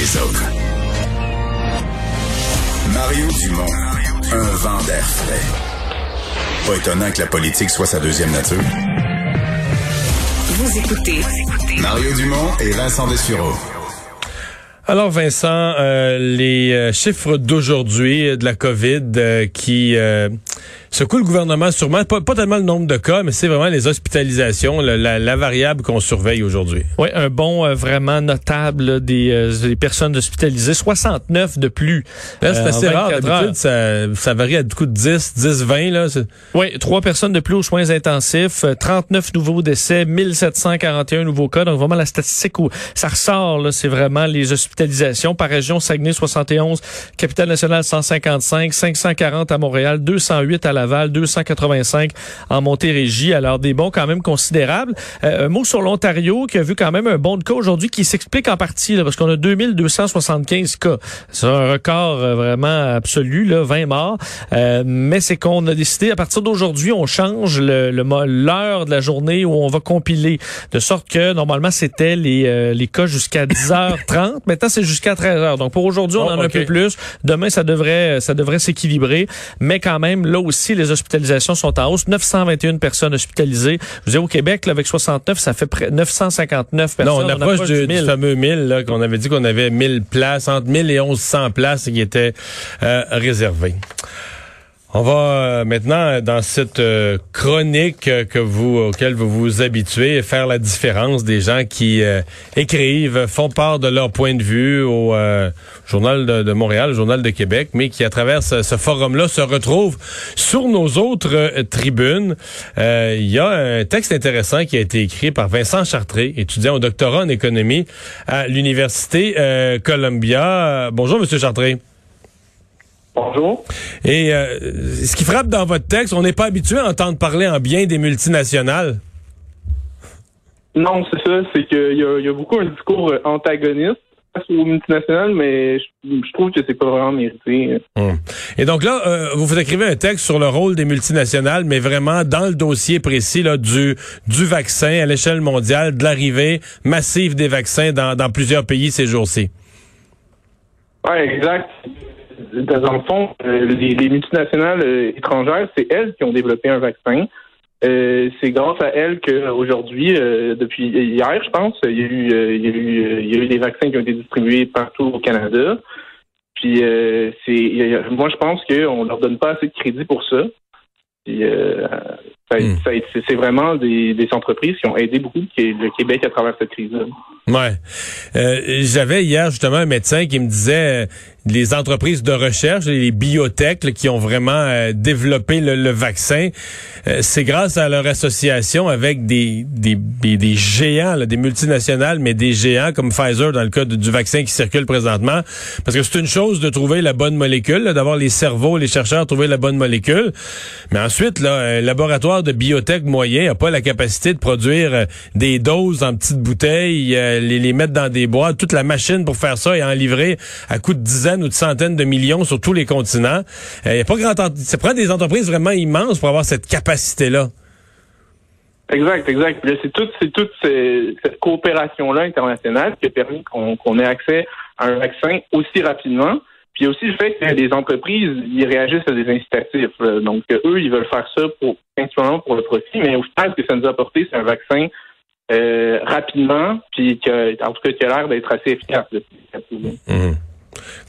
les autres. Mario Dumont, un vent d'air frais. Pas étonnant que la politique soit sa deuxième nature. Vous écoutez Mario Dumont et Vincent Dessureau. Alors Vincent, euh, les euh, chiffres d'aujourd'hui de la COVID euh, qui secoue le gouvernement sûrement, pas, pas, tellement le nombre de cas, mais c'est vraiment les hospitalisations, la, la, variable qu'on surveille aujourd'hui. Oui, un bon euh, vraiment notable des, euh, des, personnes hospitalisées, 69 de plus. Là, c'est euh, assez rare. D'habitude, ça, ça varie à du coup de 10, 10, 20. Là. Oui, trois personnes de plus aux soins intensifs, 39 nouveaux décès, 1741 nouveaux cas. Donc vraiment la statistique où ça ressort, c'est vraiment les hospitalisations par région. Saguenay 71, Capitale nationale 155, 540 à Montréal, 208 à Laval, 285 en Montérégie. Alors des bons quand même considérables. Euh, un mot sur l'Ontario qui a vu quand même un bon de cas aujourd'hui qui s'explique en partie parce qu'on a 2275 cas. C'est un record euh, vraiment absolu, là, 20 morts. Euh, mais c'est qu'on a décidé à partir d'aujourd'hui, on change le, l'heure de la journée où on va compiler de sorte que normalement c'était les, les cas jusqu'à 10h30. Maintenant c'est jusqu'à 13h. Donc pour aujourd'hui on oh, en a un peu plus. Demain ça devrait ça devrait s'équilibrer, mais quand même là aussi les hospitalisations sont en hausse. 921 personnes hospitalisées. Je vous dis, au Québec, là, avec 69, ça fait près 959 personnes. Non, on approche, du, du, fameux 1000, qu'on avait dit qu'on avait 1000 places, entre 1000 et 1100 places qui étaient euh, réservées. On va euh, maintenant dans cette euh, chronique que vous auquel vous vous habituez faire la différence des gens qui euh, écrivent, font part de leur point de vue au journal de, Montréal, journal de Québec, mais qui à travers ce, forum-là se retrouvent sur nos autres tribunes. Il y a un texte intéressant qui a été écrit par Vincent Chartré, étudiant au doctorat en économie à l'université Columbia. bonjour, Monsieur Chartré. Bonjour. Et euh, ce qui frappe dans votre texte, on n'est pas habitué à entendre parler en bien des multinationales. Non, c'est ça. C'est qu'il y, a beaucoup un discours euh, antagoniste aux multinationales, mais je, trouve que c'est pas vraiment mérité. Hum. Et donc là, euh, vous vous écrivez un texte sur le rôle des multinationales, mais vraiment dans le dossier précis là, du, du vaccin à l'échelle mondiale, de l'arrivée massive des vaccins dans, dans plusieurs pays ces jours-ci. Oui, exact dans le fond, euh, les, multinationales euh, étrangères, c'est elles qui ont développé un vaccin. Euh, c'est grâce à elles qu'aujourd'hui, depuis hier, je pense, il y, a eu, il, y a eu, il y a eu des vaccins qui ont été distribués partout au Canada. Puis c'est, moi, je pense qu'on leur donne pas assez de crédit pour ça. Puis, Hmm. c'est vraiment des, entreprises qui ont aidé beaucoup le Québec à travers cette crise-là. Ouais. Euh, j'avais hier justement un médecin qui me disait euh, les entreprises de recherche, les biotech qui ont vraiment euh, développé le, vaccin, c'est grâce à leur association avec des, des, des, géants, des multinationales, mais des géants comme Pfizer dans le cas du vaccin qui circule présentement. Parce que c'est une chose de trouver la bonne molécule, d'avoir les cerveaux, les chercheurs trouver la bonne molécule. Mais ensuite, là, un laboratoire de biotech moyen n'a pas la capacité de produire euh, des doses en petites bouteilles, les, mettre dans des boîtes, toute la machine pour faire ça et en livrer à coût de dizaines ou de centaines de millions sur tous les continents. Il euh, a pas grand ça prend des entreprises vraiment immenses pour avoir cette capacité-là. Exact, exact. C'est toute, cette coopération-là internationale qui a permis qu'on ait accès à un vaccin aussi rapidement. Puis aussi le fait que les entreprises, ils réagissent à des incitatifs. Donc, eux, ils veulent faire ça pour principalement pour le profit, mais au final, ce que ça nous a apporté, c'est un vaccin euh, rapidement, puis que, en tout cas, qui a l'air d'être assez efficace. Mmh.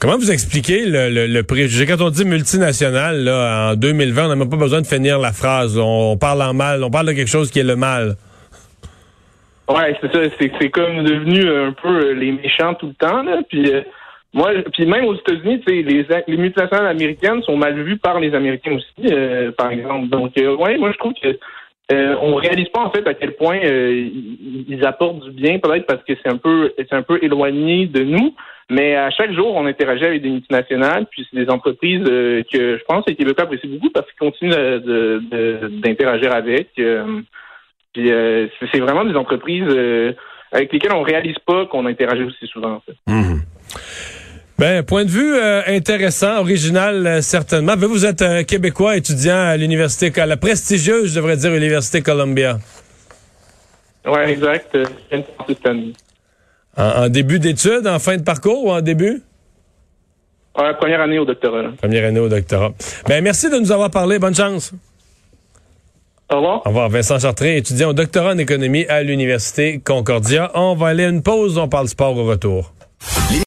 Comment vous expliquez le, le, le préjugé? Quand on dit multinational, là, en 2020, on n'a même pas besoin de finir la phrase. On, parle en mal, on parle de quelque chose qui est le mal. Ouais, c'est ça. C'est comme devenu un peu les méchants tout le temps, là. Puis euh, moi, puis même aux États-Unis, les, les multinationales américaines sont mal vues par les Américains aussi, euh, par exemple. Donc, euh, ouais, moi je trouve que euh, on réalise pas en fait à quel point euh, ils apportent du bien, peut-être parce que c'est un peu éloigné de nous. Mais à chaque jour, on interagit avec des multinationales, puis c'est des entreprises que je pense que les Québécois apprécient beaucoup parce qu'ils continuent d'interagir avec. puis c'est vraiment des entreprises avec lesquelles on réalise pas qu'on interagit aussi souvent. Mmh. Ben, point de vue euh, intéressant, original, euh, certainement. Vous êtes un Québécois étudiant à l'université, à la prestigieuse, je devrais dire, Université Columbia. Oui, exact. En, début d'études, en fin de parcours ou en début? Ouais, première année au doctorat. Première année au doctorat. Ben, merci de nous avoir parlé. Bonne chance. Au revoir. Au revoir. Vincent Chartré, étudiant au doctorat en économie à l'Université Concordia. On va aller à une pause. On parle sport au retour.